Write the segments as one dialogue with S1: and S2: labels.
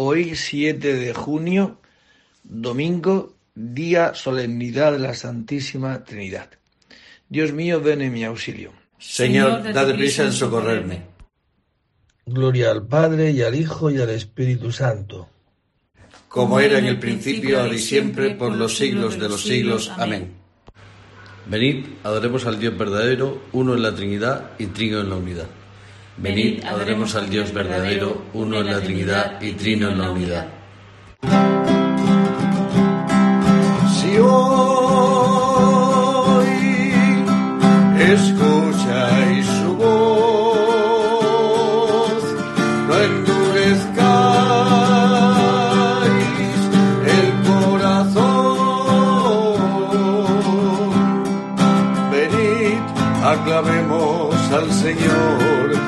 S1: Hoy, 7 de junio, domingo, día solemnidad de la Santísima Trinidad. Dios mío, ven en mi auxilio.
S2: Señor, date prisa en socorrerme.
S1: Gloria al Padre y al Hijo y al Espíritu Santo.
S2: Como era en el principio, ahora y siempre, por los siglos de los siglos. Amén. Venid, adoremos al Dios verdadero, uno en la Trinidad y trino en la unidad. Venid, adoremos al Dios verdadero, uno en la Trinidad y trino en la unidad.
S3: Si hoy escucháis su voz, no endurezcáis el corazón. Venid, aclamemos al Señor,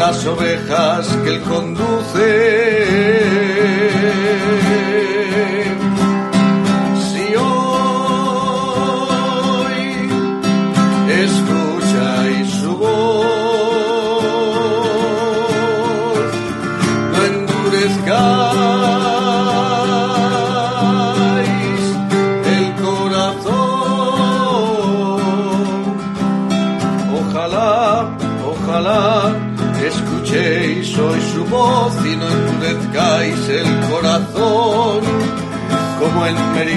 S3: las ovejas que Él conduce.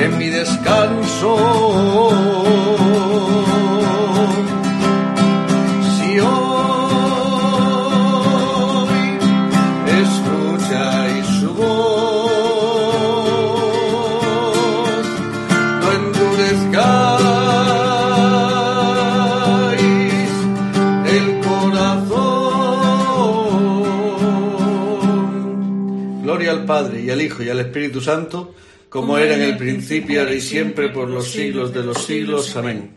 S3: en mi descanso. Si hoy escucháis su voz, no endurezcáis el corazón. Gloria al Padre y al Hijo y al Espíritu Santo, como era en el principio, ahora y siempre, por los siglos de los siglos. Amén.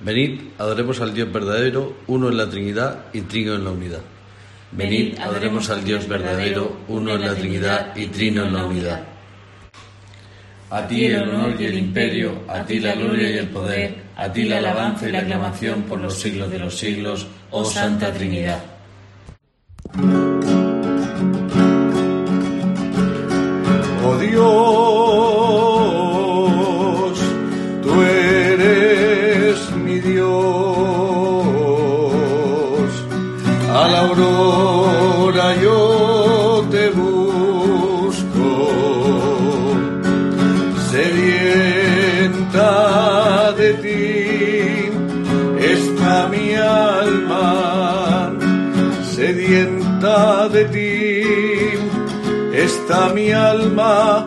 S2: Venid, adoremos al Dios verdadero, uno en la Trinidad y trino en la unidad. Venid, adoremos al Dios verdadero, uno en la Trinidad y trino en la unidad. A ti el honor y el imperio, a ti la gloria y el poder, a ti la alabanza y la aclamación por los siglos de los siglos, oh Santa Trinidad.
S3: Dios, tú eres mi Dios. A la aurora yo te busco. Sedienta de ti está mi alma. Sedienta de ti está mi alma,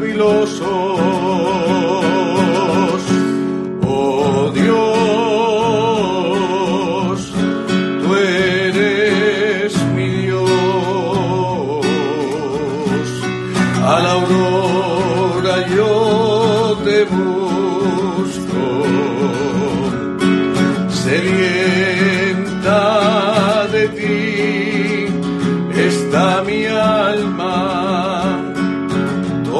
S3: jubilosos. Oh Dios,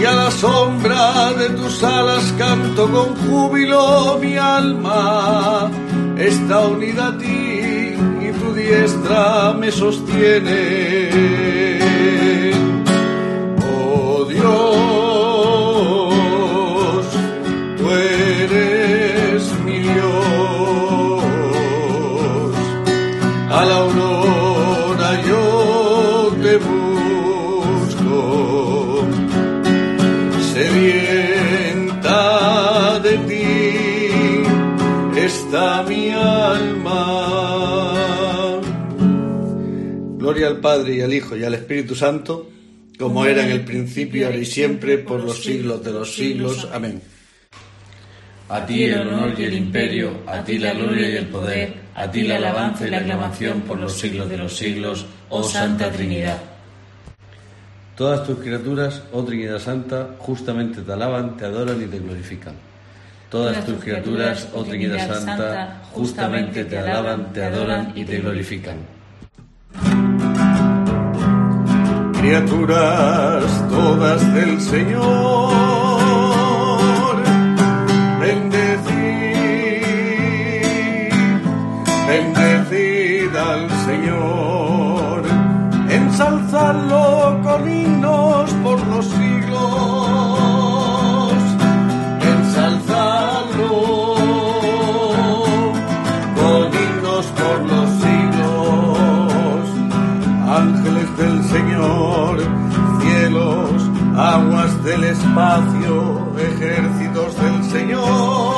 S3: y a la sombra de tus alas canto con júbilo mi alma está unida a ti y tu diestra me sostiene. Oh Dios, tú eres mi Dios. A la aurora yo te busco. Está mi alma. Gloria al Padre y al Hijo y al Espíritu Santo, como era en el principio, ahora y siempre, por los siglos de los siglos. Amén.
S2: A ti el honor y el imperio, a ti la gloria y el poder, a ti la alabanza y la aclamación por los siglos de los siglos, oh Santa Trinidad. Todas tus criaturas, oh Trinidad Santa, justamente te alaban, te adoran y te glorifican. Todas tus criaturas, oh Trinidad Santa, justamente te alaban, te adoran y te glorifican.
S3: Criaturas todas del Señor, bendecid, bendecid al Señor, ensalzadlo con del espacio, ejércitos del Señor.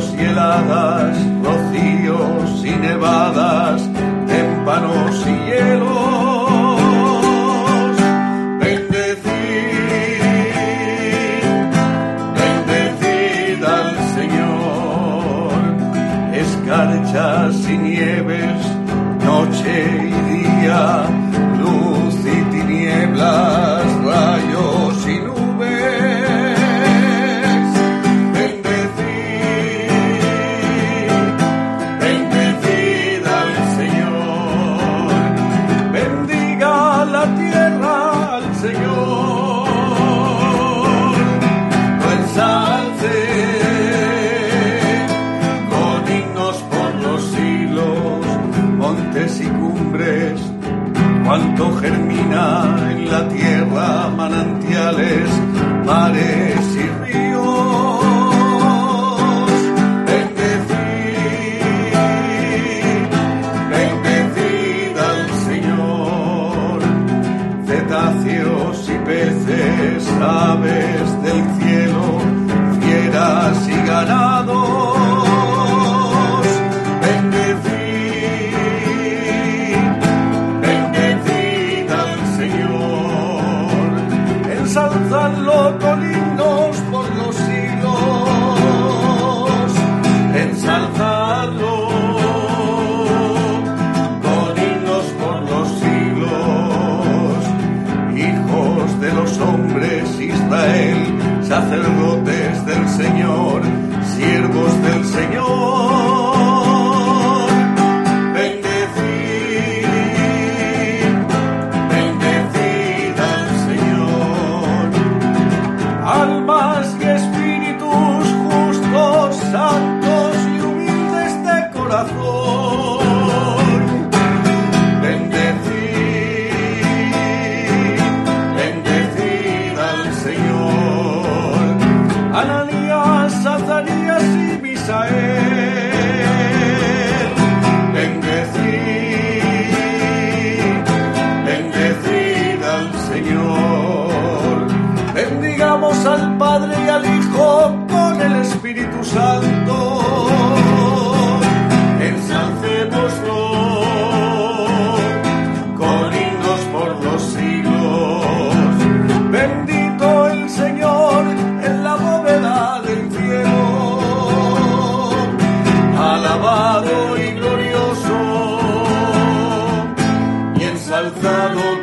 S3: Y heladas, rocíos y nevadas, témpanos y hielos.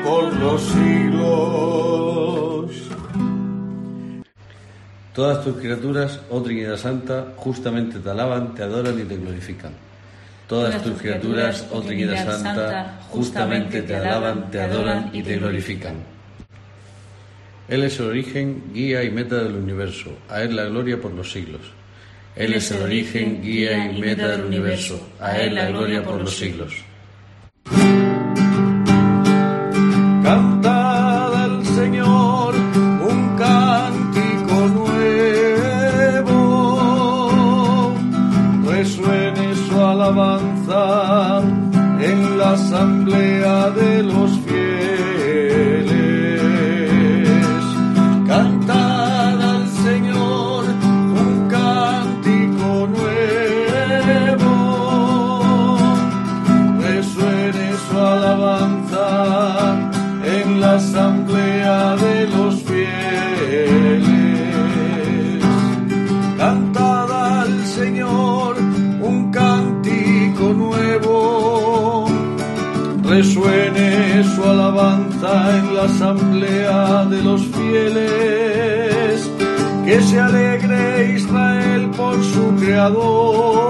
S3: por los siglos.
S2: Todas tus criaturas, oh Trinidad Santa, justamente te alaban, te adoran y te glorifican. Todas, tus criaturas, oh, oh Trinidad, Santa, Santa, justamente te alaban, te adoran y te glorifican. Él es el origen, guía y meta del universo. A Él la gloria por los siglos. Él es el origen, guía y meta del universo. A Él la gloria por los siglos.
S3: Su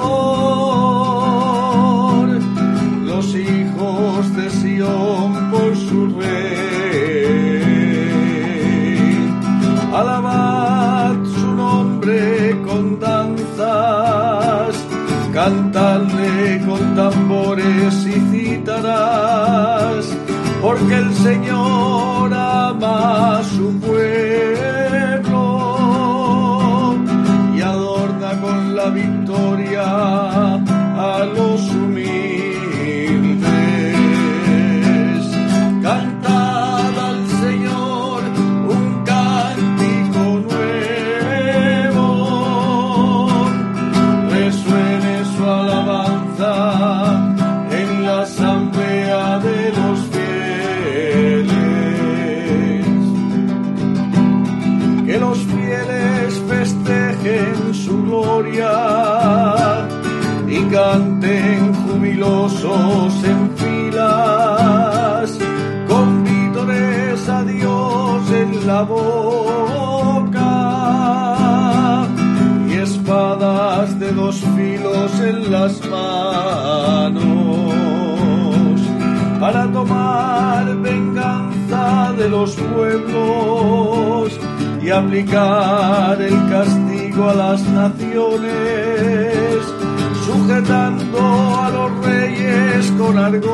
S3: los pueblos y aplicar el castigo a las naciones sujetando a los reyes con argollas,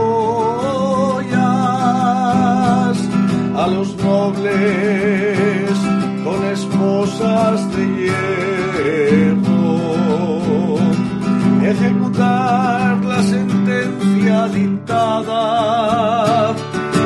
S3: a los nobles con esposas de hierro, ejecutar la sentencia dictada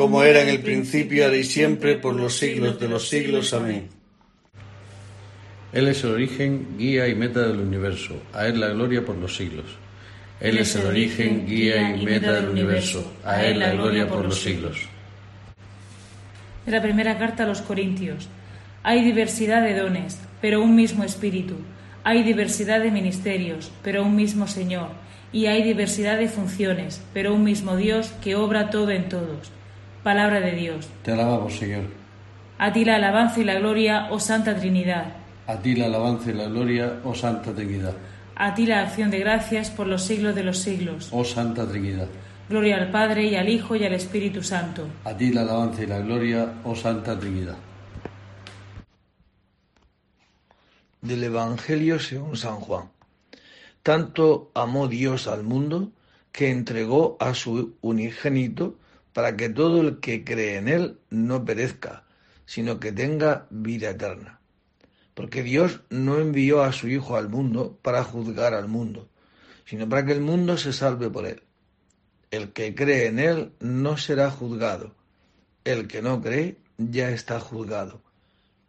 S3: como era en el principio, ahora y siempre, por los siglos de los siglos. Amén.
S2: Él es el origen, guía y meta del universo. A Él la gloria por los siglos. Él es el origen, guía y meta del universo. A Él la gloria por los siglos.
S4: De la primera carta a los Corintios. Hay diversidad de dones, pero un mismo Espíritu. Hay diversidad de ministerios, pero un mismo Señor y hay diversidad de funciones, pero un mismo Dios que obra todo en todos. Palabra de Dios.
S2: Te alabamos, Señor.
S4: A ti la alabanza y la gloria, oh Santa Trinidad.
S2: A ti la alabanza y la gloria, oh Santa Trinidad.
S4: A ti la acción de gracias por los siglos de los siglos.
S2: Oh Santa Trinidad.
S4: Gloria al Padre y al Hijo y al Espíritu Santo.
S2: A ti la alabanza y la gloria, oh Santa Trinidad.
S1: Del Evangelio según San Juan. Tanto amó Dios al mundo que entregó a su unigénito para que todo el que cree en él no perezca, sino que tenga vida eterna. Porque Dios no envió a su Hijo al mundo para juzgar al mundo, sino para que el mundo se salve por él. El que cree en él no será juzgado. El que no cree ya está juzgado,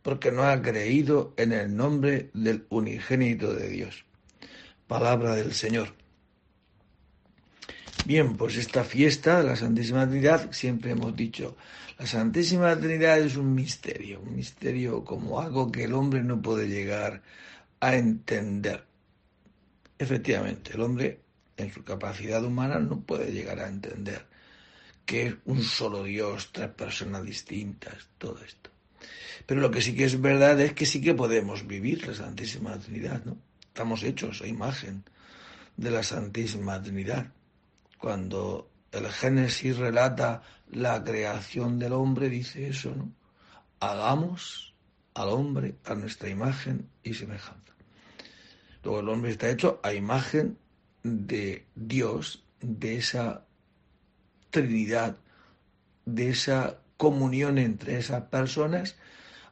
S1: porque no ha creído en el nombre del unigénito de Dios. Palabra del Señor. Bien, pues esta fiesta de la Santísima Trinidad, siempre hemos dicho, la Santísima Trinidad es un misterio, un misterio como algo que el hombre no puede llegar a entender. Efectivamente, el hombre en su capacidad humana no puede llegar a entender que es un solo Dios, tres personas distintas, todo esto. Pero lo que sí que es verdad es que sí que podemos vivir la Santísima Trinidad, ¿no? Estamos hechos a imagen de la Santísima Trinidad. Cuando el Génesis relata la creación del hombre, dice eso, ¿no? Hagamos al hombre a nuestra imagen y semejanza. Luego el hombre está hecho a imagen de Dios, de esa Trinidad, de esa comunión entre esas personas,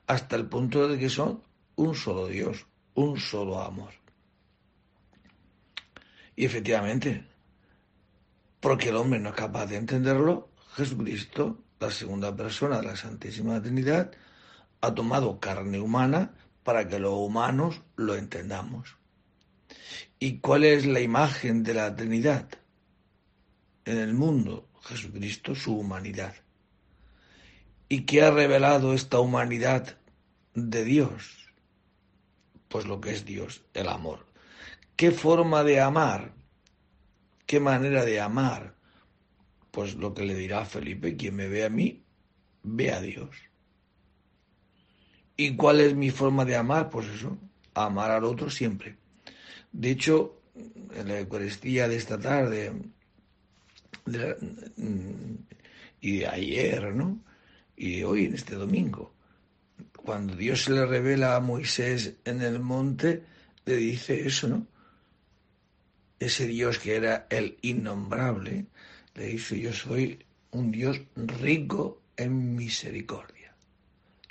S1: hasta el punto de que son un solo Dios, un solo amor. Y efectivamente, porque el hombre no es capaz de entenderlo, Jesucristo, la segunda persona de la Santísima Trinidad, ha tomado carne humana para que los humanos lo entendamos. ¿Y cuál es la imagen de la Trinidad en el mundo? Jesucristo, su humanidad. ¿Y qué ha revelado esta humanidad de Dios? Pues lo que es Dios, el amor. ¿Qué forma de amar? ¿Qué manera de amar? Pues lo que le dirá Felipe, quien me ve a mí, ve a Dios. ¿Y cuál es mi forma de amar? Pues eso, amar al otro siempre. De hecho, en la Eucaristía de esta tarde y de ayer, ¿no? Y de hoy, en este domingo, cuando Dios se le revela a Moisés en el monte, le dice eso, ¿no? Ese Dios que era el innombrable, le dice, yo soy un Dios rico en misericordia,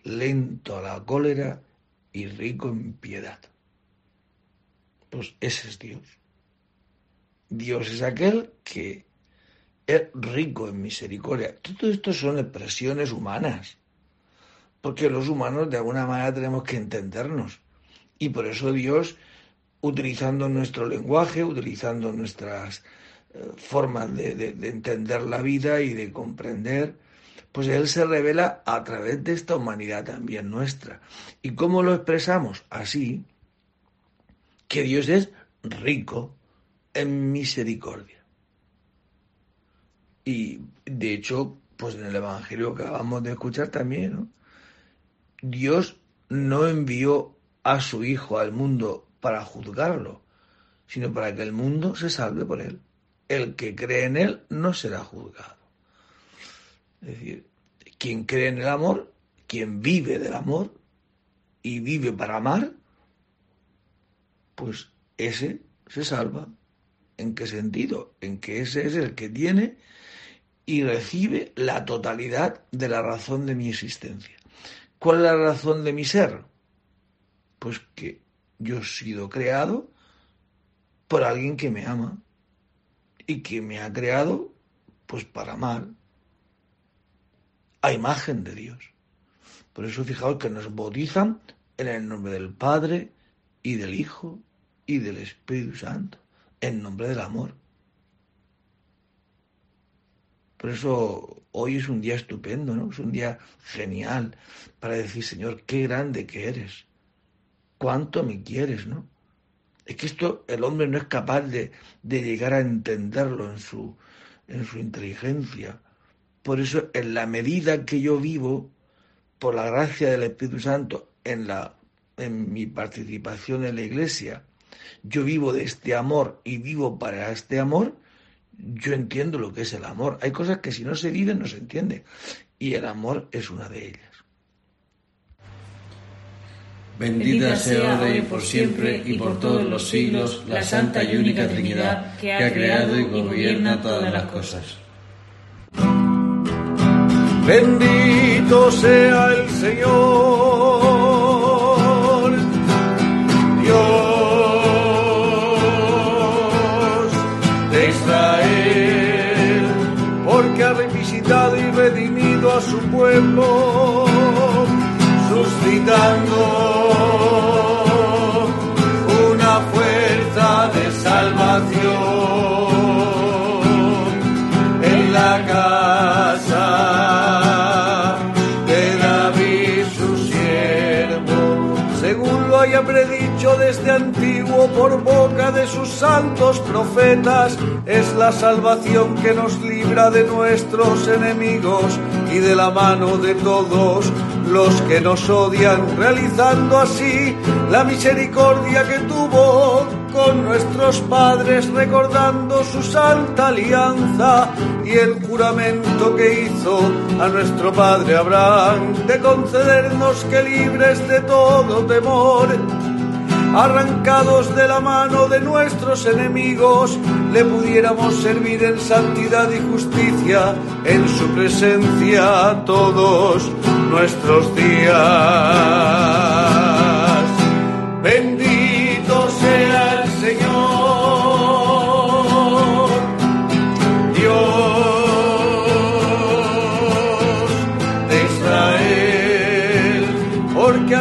S1: lento a la cólera y rico en piedad. Pues ese es Dios. Dios es aquel que es rico en misericordia. Todo esto son expresiones humanas, porque los humanos de alguna manera tenemos que entendernos. Y por eso Dios, utilizando nuestro lenguaje, utilizando nuestras eh, formas de, de entender la vida y de comprender, pues Él se revela a través de esta humanidad también nuestra. ¿Y cómo lo expresamos? Así, que Dios es rico en misericordia. Y de hecho, pues en el Evangelio que acabamos de escuchar también, ¿no? Dios no envió a su Hijo al mundo para juzgarlo, sino para que el mundo se salve por él. El que cree en él no será juzgado. Es decir, quien cree en el amor, quien vive del amor y vive para amar, pues ese se salva. ¿En qué sentido? En que ese es el que tiene y recibe la totalidad de la razón de mi existencia. ¿Cuál es la razón de mi ser? Pues que yo he sido creado por alguien que me ama y que me ha creado pues para amar a imagen de Dios. Por eso fijaos que nos bautizan en el nombre del Padre y del Hijo y del Espíritu Santo, en nombre del amor. Por eso hoy es un día estupendo, ¿no? Es un día genial para decir, Señor, qué grande que eres, cuánto me quieres, ¿no? Es que esto el hombre no es capaz de, de llegar a entenderlo en su, en su inteligencia. Por eso, en la medida que yo vivo, por la gracia del Espíritu Santo, en, la, en mi participación en la iglesia, yo vivo de este amor y vivo para este amor, yo entiendo lo que es el amor. Hay cosas que si no se viven no se entiende. Y el amor es una de ellas.
S2: Bendita sea ahora y por siempre y por todos los siglos la santa y única Trinidad que ha creado y gobierna todas las cosas.
S3: Bendito sea el Señor, Dios y redimido a su pueblo, suscitando había predicho desde antiguo por boca de sus santos profetas, es la salvación que nos libra de nuestros enemigos y de la mano de todos los que nos odian, realizando así la misericordia que tuvo con nuestros padres, recordando su santa alianza y el juramento que hizo a nuestro padre Abraham de concedernos que libres de todo temor, arrancados de la mano de nuestros enemigos, le pudiéramos servir en santidad y justicia en su presencia todos nuestros días. Y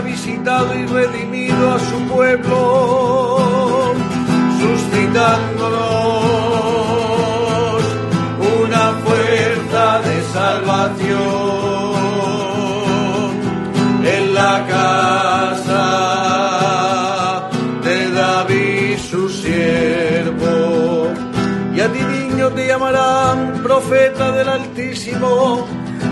S3: redimido a su pueblo, suscitándonos una fuerza de salvación en la casa de David su siervo. Y a ti niño te llamarán profeta del Altísimo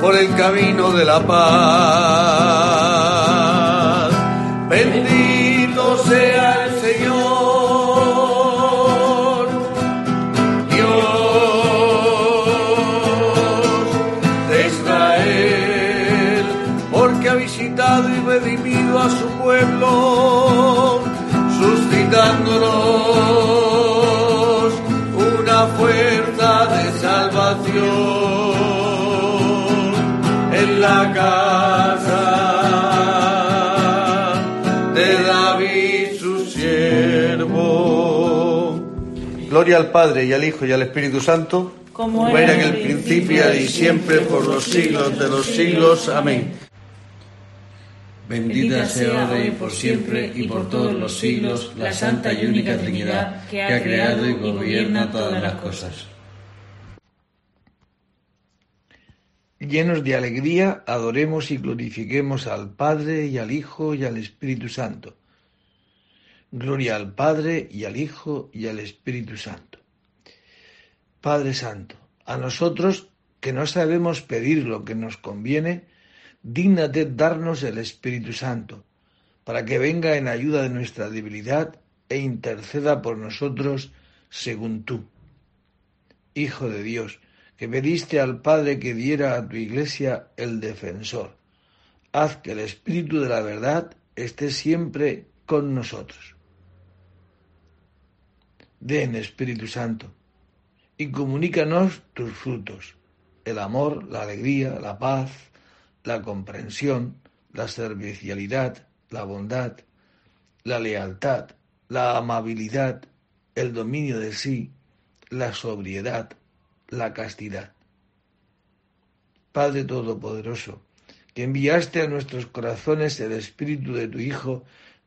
S3: por el camino de la paz. Bendito sea Gloria al Padre y al Hijo y al Espíritu Santo,
S4: como
S3: era en el principio y siempre por los siglos de los siglos. Amén.
S2: Bendita sea ahora y por siempre y por todos los siglos la Santa y única Trinidad que ha creado y gobierna todas las cosas.
S1: Llenos de alegría, adoremos y glorifiquemos al Padre y al Hijo y al Espíritu Santo. Gloria al Padre y al Hijo y al Espíritu Santo. Padre Santo, a nosotros que no sabemos pedir lo que nos conviene, dígnate darnos el Espíritu Santo, para que venga en ayuda de nuestra debilidad e interceda por nosotros según tú. Hijo de Dios, que pediste al Padre que diera a tu iglesia el defensor. Haz que el Espíritu de la verdad esté siempre con nosotros. Den Espíritu Santo y comunícanos tus frutos, el amor, la alegría, la paz, la comprensión, la servicialidad, la bondad, la lealtad, la amabilidad, el dominio de sí, la sobriedad, la castidad. Padre Todopoderoso, que enviaste a nuestros corazones el Espíritu de tu Hijo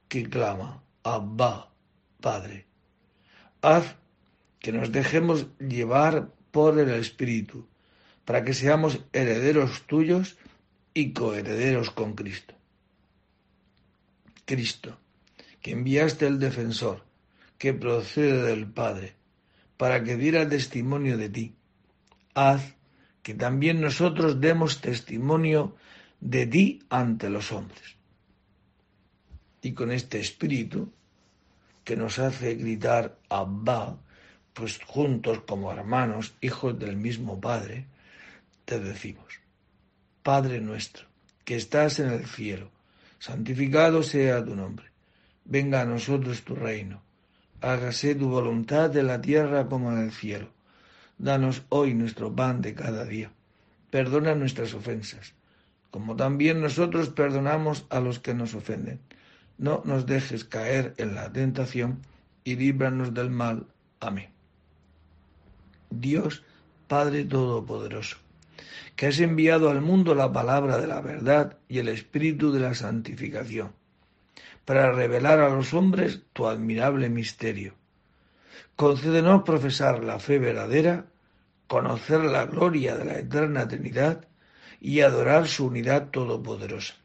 S1: que clama, Abba, Padre. Haz que nos dejemos llevar por el Espíritu, para que seamos herederos tuyos y coherederos con Cristo. Cristo, que enviaste el defensor, que procede del Padre, para que diera testimonio de ti haz que también nosotros demos testimonio de ti ante los hombres. Y con este espíritu que nos hace gritar Abba, pues juntos como hermanos, hijos del mismo Padre, te decimos, Padre nuestro, que estás en el cielo, santificado sea tu nombre, venga a nosotros tu reino, hágase tu voluntad en la tierra como en el cielo. Danos hoy nuestro pan de cada día. Perdona nuestras ofensas, como también nosotros perdonamos a los que nos ofenden. No nos dejes caer en la tentación y líbranos del mal. Amén. Dios, Padre Todopoderoso, que has enviado al mundo la palabra de la verdad y el espíritu de la santificación, para revelar a los hombres tu admirable misterio. Concédenos profesar la fe verdadera, conocer la gloria de la eterna Trinidad y adorar su unidad todopoderosa.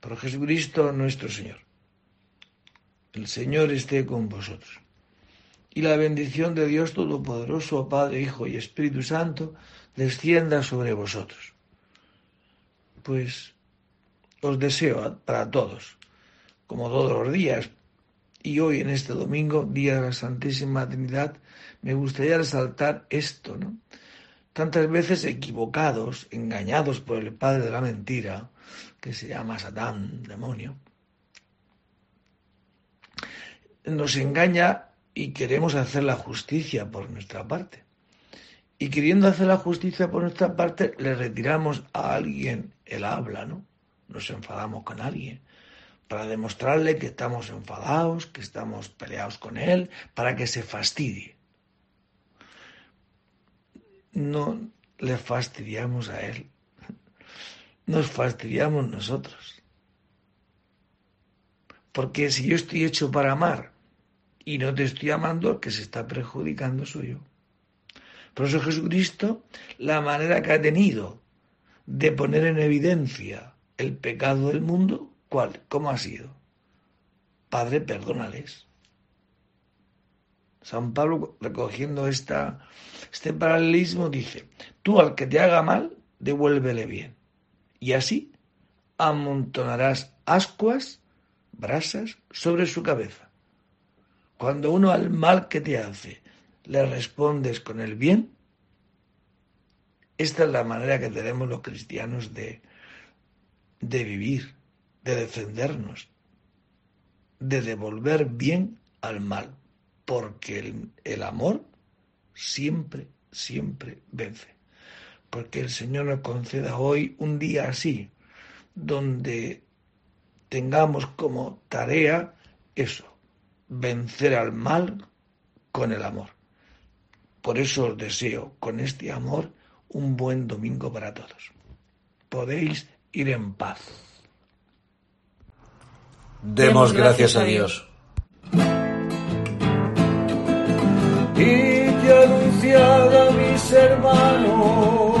S1: Por Jesucristo nuestro Señor. El Señor esté con vosotros. Y la bendición de Dios Todopoderoso, Padre, Hijo y Espíritu Santo, descienda sobre vosotros. Pues os deseo para todos, como todos los días, y hoy en este domingo, Día de la Santísima Trinidad, me gustaría resaltar esto, ¿no? Tantas veces equivocados, engañados por el padre de la mentira, que se llama Satán, demonio, nos engaña y queremos hacer la justicia por nuestra parte. Y queriendo hacer la justicia por nuestra parte, le retiramos a alguien el habla, ¿no? Nos enfadamos con alguien para demostrarle que estamos enfadados, que estamos peleados con él, para que se fastidie. No le fastidiamos a él, nos fastidiamos nosotros. Porque si yo estoy hecho para amar y no te estoy amando, el que se está perjudicando soy yo. Por eso Jesucristo, la manera que ha tenido de poner en evidencia el pecado del mundo, ¿cuál? ¿Cómo ha sido? Padre, perdónales. San Pablo, recogiendo esta, este paralelismo, dice, tú al que te haga mal, devuélvele bien. Y así amontonarás ascuas, brasas, sobre su cabeza. Cuando uno al mal que te hace le respondes con el bien, esta es la manera que tenemos los cristianos de, de vivir, de defendernos, de devolver bien al mal, porque el, el amor siempre, siempre vence. Porque el Señor nos conceda hoy un día así, donde tengamos como tarea eso, vencer al mal con el amor. Por eso os deseo con este amor un buen domingo para todos. Podéis ir en paz.
S2: Demos gracias a Dios.
S3: Y que anunciad a mis hermanos